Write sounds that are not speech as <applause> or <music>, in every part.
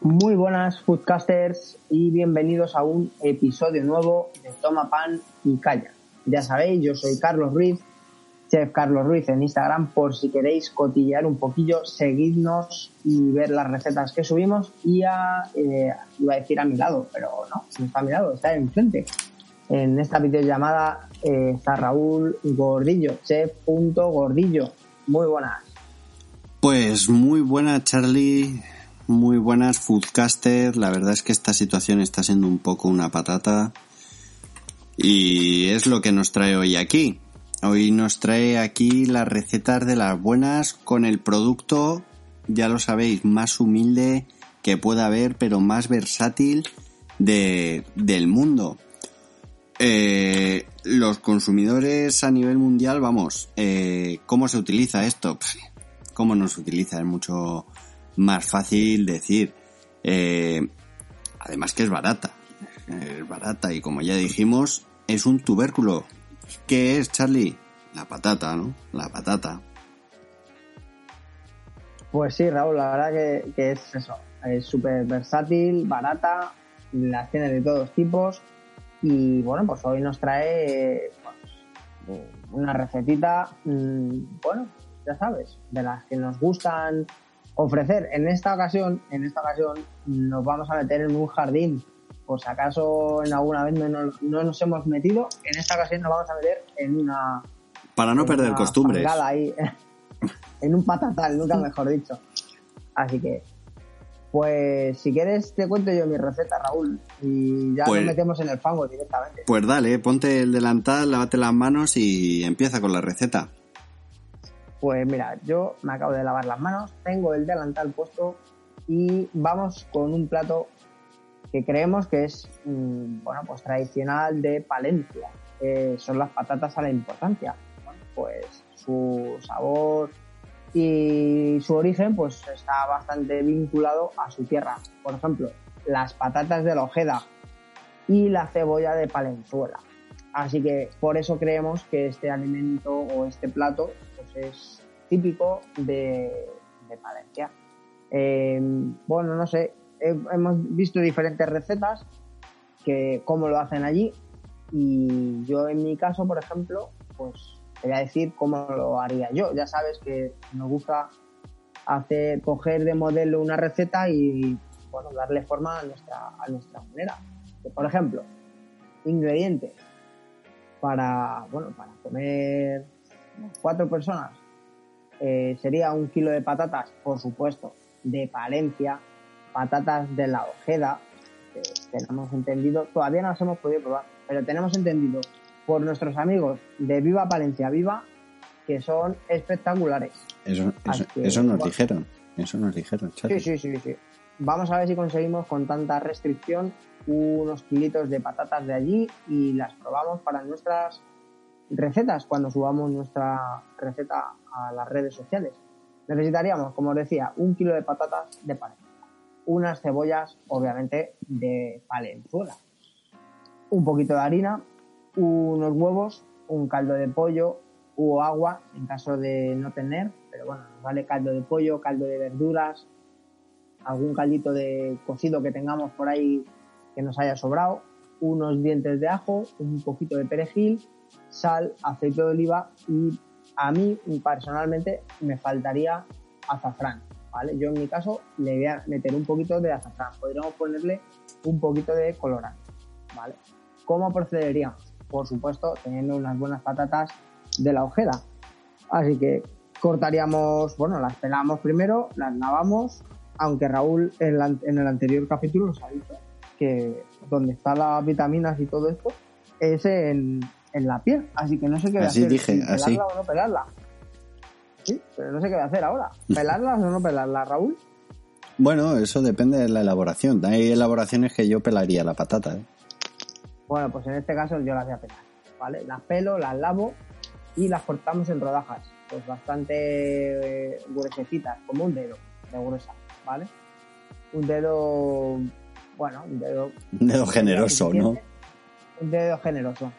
Muy buenas foodcasters y bienvenidos a un episodio nuevo de Toma Pan y Calla. Ya sabéis, yo soy Carlos Ruiz, Chef Carlos Ruiz en Instagram, por si queréis cotillear un poquillo, seguidnos y ver las recetas que subimos. Y a, eh, iba a decir a mi lado, pero no, no está a mi lado, está enfrente. En esta videollamada eh, está Raúl Gordillo, chef.gordillo. Muy buenas. Pues muy buenas, Charlie. Muy buenas, Foodcaster. La verdad es que esta situación está siendo un poco una patata. Y es lo que nos trae hoy aquí. Hoy nos trae aquí las recetas de las buenas con el producto, ya lo sabéis, más humilde que pueda haber, pero más versátil de, del mundo. Eh, los consumidores a nivel mundial, vamos, eh, ¿cómo se utiliza esto? ¿Cómo no se utiliza? Es mucho más fácil decir. Eh, además que es barata. Es barata y como ya dijimos, es un tubérculo. ¿Qué es, Charlie? La patata, ¿no? La patata. Pues sí, Raúl, la verdad que, que es eso. Es súper versátil, barata, las tiene de todos tipos. Y bueno, pues hoy nos trae pues, una recetita, mmm, bueno, ya sabes, de las que nos gustan ofrecer. En esta ocasión, en esta ocasión, nos vamos a meter en un jardín. Por si acaso en alguna vez no, no, no nos hemos metido, en esta ocasión nos vamos a meter en una. Para no en perder una costumbres. Ahí, <laughs> en un patatal, nunca mejor dicho. Así que, pues si quieres, te cuento yo mi receta, Raúl. Y ya Pues- nos metemos en el fango directamente. Pues dale, ponte el delantal, lávate las manos y empieza con la receta. Pues mira, yo me acabo de lavar las manos, tengo el delantal puesto y vamos con un plato que creemos que es, mm, bueno, pues tradicional de Palencia. Son las patatas a la importancia. Bueno, pues su sabor y su origen pues está bastante vinculado a su tierra. Por ejemplo, las patatas de la Ojeda y la cebolla de Palenzuela. Así que por eso creemos que este alimento o este plato es típico de, de Palencia. Eh, bueno, no sé, he- hemos visto diferentes recetas que cómo lo hacen allí y yo en mi caso, por ejemplo, pues te voy a decir cómo lo haría yo. Ya sabes que nos gusta hacer, coger de modelo una receta y bueno, darle forma a nuestra, a nuestra manera. Por ejemplo, ingredientes para, bueno, para comer cuatro personas eh, sería un kilo de patatas, por supuesto, de Palencia, patatas de la Ojeda, que tenemos entendido, todavía no las hemos podido probar, pero tenemos entendido por nuestros amigos de Viva Palencia Viva que son espectaculares. Eso, eso, que, eso nos bueno. dijeron. Eso nos dijeron. Sí, sí, sí, sí. Vamos a ver si conseguimos con tanta restricción unos kilitos de patatas de allí y las probamos para nuestras recetas cuando subamos nuestra receta a las redes sociales. Necesitaríamos, como os decía, un kilo de patatas de Palencia, unas cebollas, obviamente, de Palenzuela, un poquito de harina, unos huevos, un caldo de pollo o agua en caso de no tener, pero bueno, nos vale caldo de pollo, caldo de verduras, algún caldito de cocido que tengamos por ahí que nos haya sobrado, unos dientes de ajo, un poquito de perejil, sal, aceite de oliva y a mí personalmente me faltaría azafrán, ¿vale? Yo en mi caso le voy a meter un poquito de azafrán, podríamos ponerle un poquito de colorante, ¿vale? ¿Cómo procederíamos? Por supuesto, teniendo unas buenas patatas de la ojeda. Así que cortaríamos, bueno, las pelamos primero, las lavamos, aunque Raúl en, en el anterior capítulo nos ha dicho que donde están las vitaminas y todo esto es en, en la piel, así que no sé qué voy a Así hacer, dije, si así. pelarla o no pelarla. Sí, pero no sé qué voy a hacer ahora. <laughs> ¿Pelarlas o no pelarlas, Raúl? Bueno, eso depende de la elaboración. Hay elaboraciones que yo pelaría la patata. ¿eh? Bueno, pues en este caso yo las voy a pelar. ¿Vale? Las pelo, las lavo y las cortamos en rodajas. Pues bastante eh, gruesecitas, como un dedo de gruesa, ¿vale? Un dedo, bueno, un dedo... Un dedo generoso, ¿no? Un dedo generoso.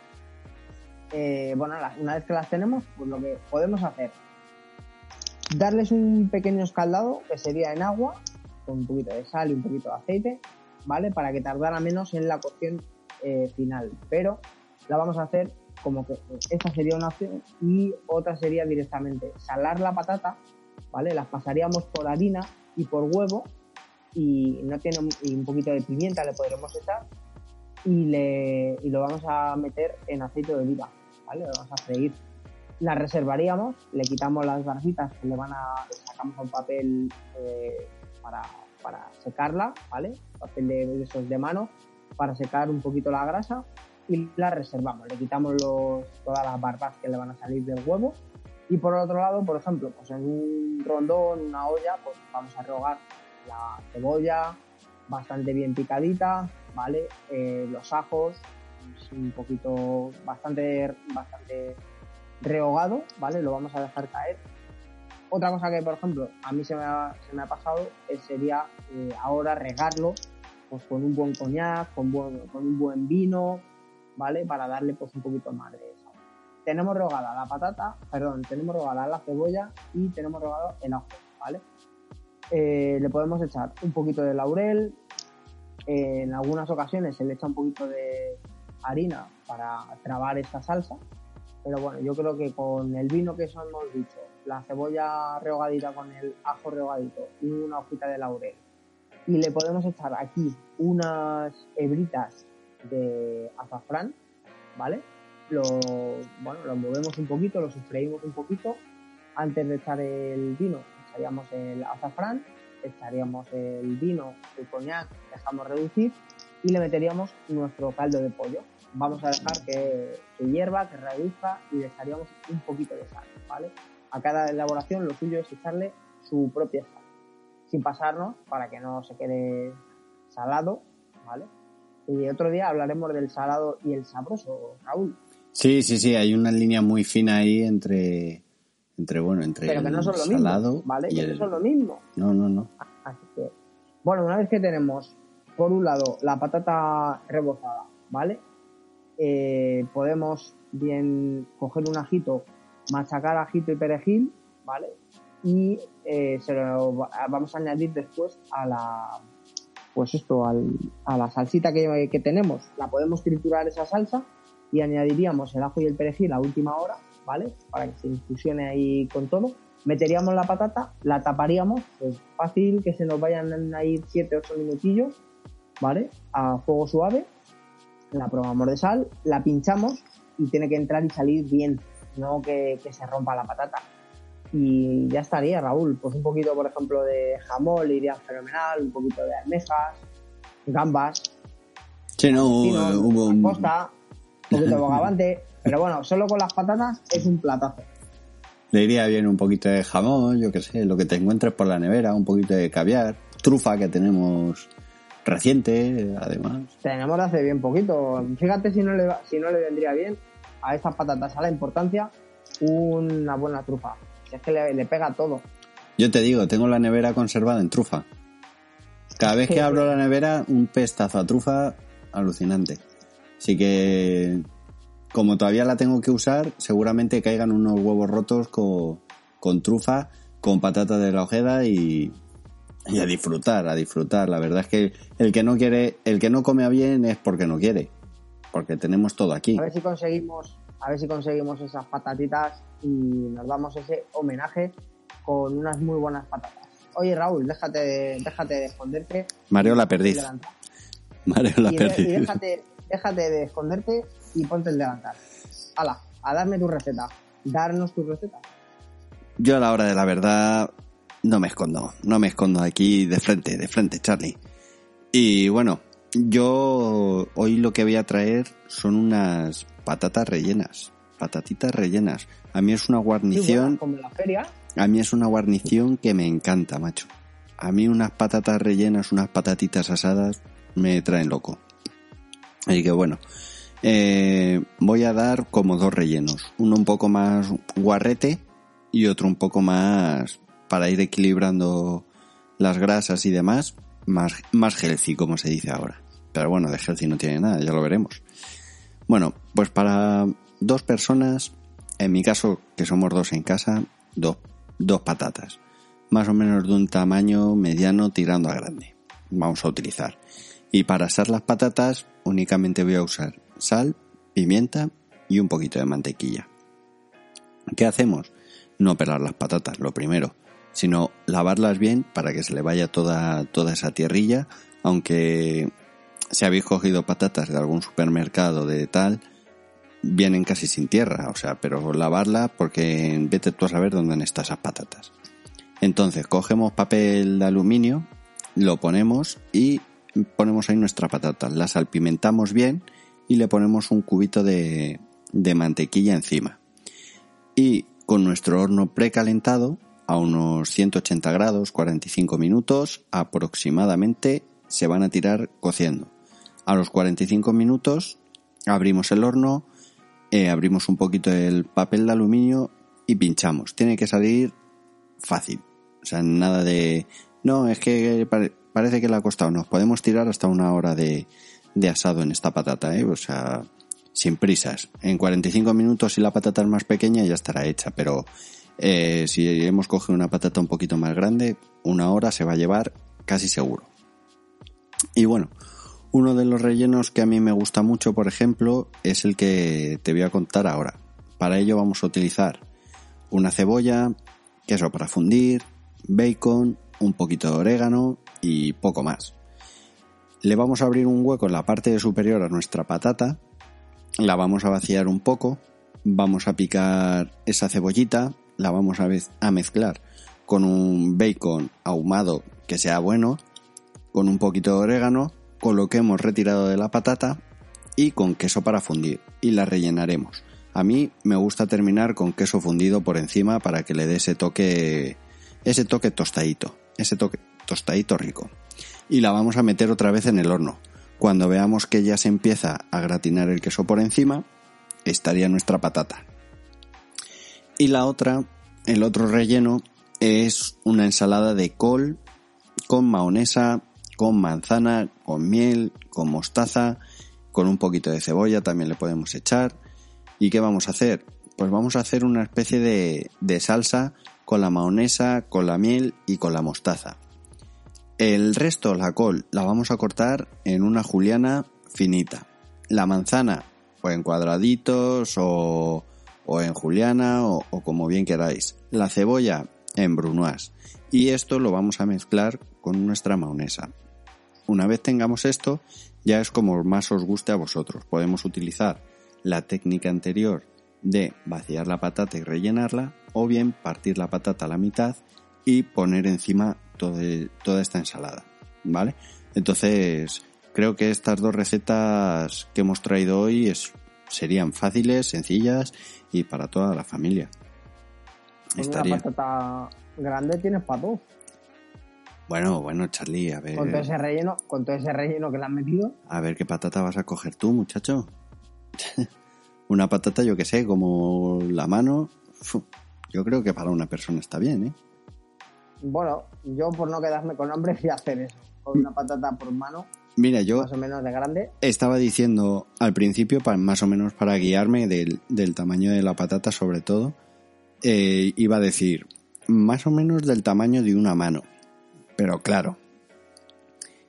Eh, bueno, una vez que las tenemos, pues lo que podemos hacer, darles un pequeño escaldado, que sería en agua, con un poquito de sal y un poquito de aceite, ¿vale? Para que tardara menos en la cocción eh, final. Pero la vamos a hacer como que esta sería una opción y otra sería directamente salar la patata, ¿vale? Las pasaríamos por harina y por huevo y no tiene un poquito de pimienta le podremos echar y, le, y lo vamos a meter en aceite de oliva, ¿vale? Lo vamos a freír. La reservaríamos, le quitamos las barritas que le van a, sacamos un papel eh, para, para, secarla, ¿vale? Papel de, esos de mano para secar un poquito la grasa y la reservamos. Le quitamos los, todas las barbas que le van a salir del huevo y por otro lado, por ejemplo, pues en un rondón, una olla, pues vamos a rehogar la cebolla bastante bien picadita, ¿vale? Eh, los ajos, un poquito, bastante, bastante rehogado, ¿vale? Lo vamos a dejar caer. Otra cosa que, por ejemplo, a mí se me ha, se me ha pasado sería eh, ahora regarlo pues, con un buen coñac, con, con un buen vino, ¿vale? Para darle pues un poquito más de sabor. Tenemos rehogada la patata, perdón, tenemos rehogada la cebolla y tenemos rehogado el ajo, ¿vale? Eh, le podemos echar un poquito de laurel, en algunas ocasiones se le echa un poquito de harina para trabar esta salsa, pero bueno, yo creo que con el vino que eso hemos dicho, la cebolla rehogadita con el ajo rehogadito y una hojita de laurel, y le podemos echar aquí unas hebritas de azafrán, ¿vale? Lo, bueno, lo movemos un poquito, lo sofreímos un poquito antes de echar el vino, echaríamos el azafrán echaríamos el vino, el coñac, dejamos reducir y le meteríamos nuestro caldo de pollo. Vamos a dejar que, hierva, que reduzca y le echaríamos un poquito de sal, ¿vale? A cada elaboración lo suyo es echarle su propia sal, sin pasarnos para que no se quede salado, ¿vale? Y otro día hablaremos del salado y el sabroso, Raúl. Sí, sí, sí, hay una línea muy fina ahí entre entre, bueno, entre Pero que no son lo mismo, ¿vale? que no son lo mismo. No, no, no. Así que, bueno, una vez que tenemos, por un lado, la patata rebozada, ¿vale? Eh, podemos bien coger un ajito, machacar ajito y perejil, ¿vale? Y eh, se lo vamos a añadir después a la, pues esto, al, a la salsita que, tenemos. La podemos triturar esa salsa y añadiríamos el ajo y el perejil a última hora ¿vale? Para que se infusione ahí con todo. Meteríamos la patata, la taparíamos, pues fácil que se nos vayan a ir 7-8 minutillos, ¿vale? A fuego suave. La probamos de sal, la pinchamos y tiene que entrar y salir bien, no que, se rompa la patata. Y ya estaría, Raúl. Pues un poquito, por ejemplo, de jamón le iría fenomenal, un poquito de almejas, gambas. Sí, no, hubo un... Costa, un poquito de <laughs> bogavante. Pero bueno, solo con las patatas es un platazo. Le iría bien un poquito de jamón, yo qué sé, lo que te encuentres por la nevera, un poquito de caviar, trufa que tenemos reciente, además. Tenemos hace bien poquito. Fíjate si no le, si no le vendría bien a estas patatas a la importancia una buena trufa. Es que le, pega todo. Yo te digo, tengo la nevera conservada en trufa. Cada vez que <laughs> abro la nevera, un pestazo a trufa alucinante. Así que como todavía la tengo que usar, seguramente caigan unos huevos rotos con, trufa, con patata de la ojeda y, a disfrutar, a disfrutar. La verdad es que el que no quiere, el que no come bien es porque no quiere, porque tenemos todo aquí. A ver si conseguimos, a ver si conseguimos esas patatitas y nos damos ese homenaje con unas muy buenas patatas. Oye Raúl, déjate, déjate de esconderte. Mareo la perdiz. Mareo la perdiz. y déjate, déjate de esconderte y ponte el delantal. Hala, a darme tu receta. Darnos tu receta. Yo a la hora de la verdad no me escondo, no me escondo aquí de frente, de frente, Charlie. Y bueno, yo hoy lo que voy a traer son unas patatas rellenas, patatitas rellenas. A mí es una guarnición. como la feria. a mí es una guarnición que me encanta, macho. A mí unas patatas rellenas, unas patatitas asadas, me traen loco. Así que bueno, eh, voy a dar como dos rellenos. Uno un poco más guarrete y otro un poco más para ir equilibrando las grasas y demás. Más, más healthy, como se dice ahora. Pero bueno, de healthy no tiene nada, ya lo veremos. Bueno, pues para dos personas, en mi caso, que somos dos en casa, dos, dos patatas. Más o menos de un tamaño mediano tirando a grande. Vamos a utilizar. Y para asar las patatas únicamente voy a usar sal, pimienta y un poquito de mantequilla. ¿Qué hacemos? No pelar las patatas, lo primero, sino lavarlas bien para que se le vaya toda, toda esa tierrilla, aunque si habéis cogido patatas de algún supermercado de tal, vienen casi sin tierra, o sea, pero lavarla porque vete tú a saber dónde están esas patatas. Entonces, cogemos papel de aluminio, lo ponemos y ponemos ahí nuestra patata, la salpimentamos bien y le ponemos un cubito de, de mantequilla encima. Y con nuestro horno precalentado a unos 180 grados, 45 minutos aproximadamente, se van a tirar cociendo. A los 45 minutos abrimos el horno, eh, abrimos un poquito el papel de aluminio y pinchamos. Tiene que salir fácil. O sea, nada de... No, es que parece que le ha costado. Nos podemos tirar hasta una hora de, de asado en esta patata, ¿eh? O sea, sin prisas. En 45 minutos, si la patata es más pequeña, ya estará hecha, pero eh, si hemos cogido una patata un poquito más grande, una hora se va a llevar casi seguro. Y bueno, uno de los rellenos que a mí me gusta mucho, por ejemplo, es el que te voy a contar ahora. Para ello vamos a utilizar una cebolla, queso para fundir, bacon, un poquito de orégano y poco más. Le vamos a abrir un hueco en la parte superior a nuestra patata, la vamos a vaciar un poco, vamos a picar esa cebollita, la vamos a, a mezclar con un bacon ahumado que sea bueno, con un poquito de orégano, con lo que hemos retirado de la patata y con queso para fundir y la rellenaremos. A mí me gusta terminar con queso fundido por encima para que le dé ese toque ese toque tostadito, ese toque tostadito rico y la vamos a meter otra vez en el horno. Cuando veamos que ya se empieza a gratinar el queso por encima, estaría nuestra patata. Y la otra, el otro relleno, es una ensalada de col con mahonesa, con manzana, con miel, con mostaza, con un poquito de cebolla también le podemos echar. ¿Y qué vamos a hacer? Pues vamos a hacer una especie de, de salsa con la mahonesa, con la miel y con la mostaza. El resto, la col, la vamos a cortar en una juliana finita. La manzana, o en cuadraditos, o, o en juliana, o, como bien queráis. La cebolla, en brunoise. Y esto lo vamos a mezclar con nuestra maonesa. Una vez tengamos esto, ya es como más os guste a vosotros. Podemos utilizar la técnica anterior de vaciar la patata y rellenarla, o bien partir la patata a la mitad y poner encima toda esta ensalada, ¿vale? Entonces, creo que estas dos recetas que hemos traído hoy es, serían fáciles, sencillas y para toda la familia. Estaría... Una patata grande tienes para todo. Bueno, bueno, Charlie, a ver. Con todo ese relleno, con todo ese relleno que le han metido. A ver qué patata vas a coger tú, muchacho. <laughs> una patata, yo que sé, como la mano. Yo creo que para una persona está bien, ¿eh? bueno, yo por no quedarme con hambre <laughs> fui a hacer eso, con una patata por mano. Mira, yo más o menos de grande. Estaba diciendo al principio, para, más o menos para guiarme del, tamaño de la patata sobre todo, eh, iba a decir más o menos del tamaño de una mano. Pero claro,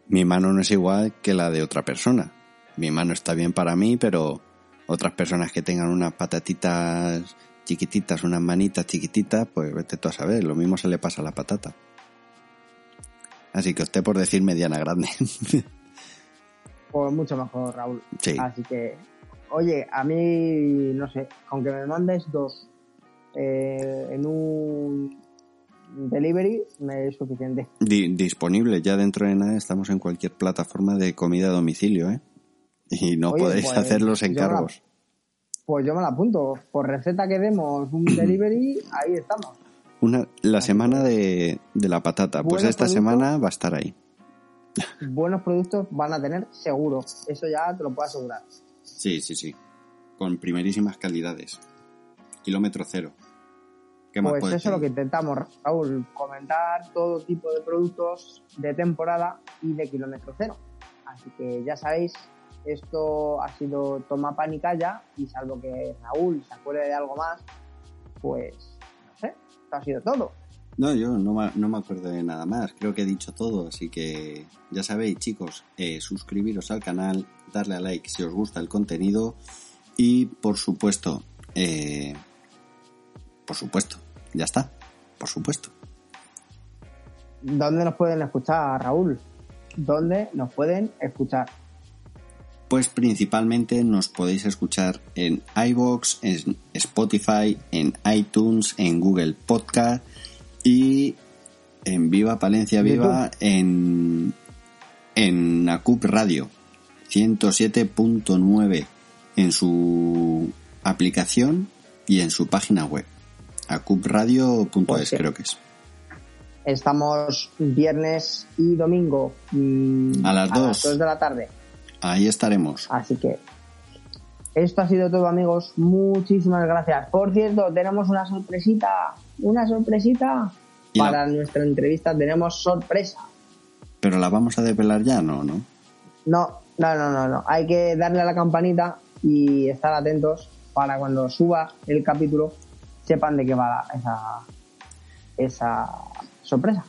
mi mano no es igual que la de otra persona. Mi mano está bien para mí, pero otras personas que tengan unas patatitas chiquititas, unas manitas chiquititas, pues vete tú a saber, lo mismo se le pasa a la patata. Así que usted por decir mediana grande. <laughs> pues mucho mejor, Raúl. Sí. Así que, oye, a mí, no sé, aunque me mandes dos eh, en un delivery, me es suficiente. disponible, ya dentro de nada estamos en cualquier plataforma de comida a domicilio, ¿eh? Y no podéis pues, hacer los encargos. Pues yo me la apunto. Por receta que demos un <clears throat> delivery, ahí estamos. Una, la semana de, de la patata. Pues esta productos. semana va a estar ahí. Buenos productos van a tener seguro. Eso ya te lo puedo asegurar. Sí, sí, sí. Con primerísimas calidades. Kilómetro cero. ¿Qué más Pues eso es lo que intentamos, Raúl, comentar todo tipo de productos de temporada y de kilómetro cero. Así que ya sabéis, esto ha sido Toma Pan y Calla, y salvo que Raúl se acuerde de algo más, pues no sé, esto ha sido todo. No, yo no, no me acuerdo de nada más. Creo que he dicho todo, así que ya sabéis, chicos, eh, suscribiros al canal, darle a like si os gusta el contenido y, por supuesto, eh, por supuesto, ya está, por supuesto. ¿Dónde nos pueden escuchar, Raúl? ¿Dónde nos pueden escuchar? Pues principalmente nos podéis escuchar en iVoox, en Spotify, en iTunes, en Google Podcast y en Viva Palencia Viva en, en ACUP Radio 107.9 en su aplicación y en su página web acupradio.es Pues sí. creo que es. Estamos viernes y domingo mm, A las dos. dos de la tarde. Ahí estaremos. Así que esto ha sido todo, amigos. Muchísimas gracias. Por cierto, tenemos una sorpresita. Una sorpresita. La- Para nuestra entrevista tenemos sorpresa. Pero la vamos a desvelar ya, ¿no? ¿no? No, no, no, no, no. Hay que darle a la campanita y estar atentos para cuando suba el capítulo sepan de qué va esa, esa sorpresa.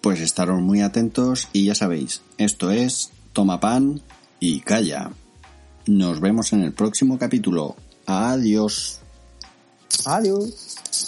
Pues estaros muy atentos y ya sabéis, esto es Toma Pan y Calla. Nos vemos en el próximo capítulo. Adiós. Adiós.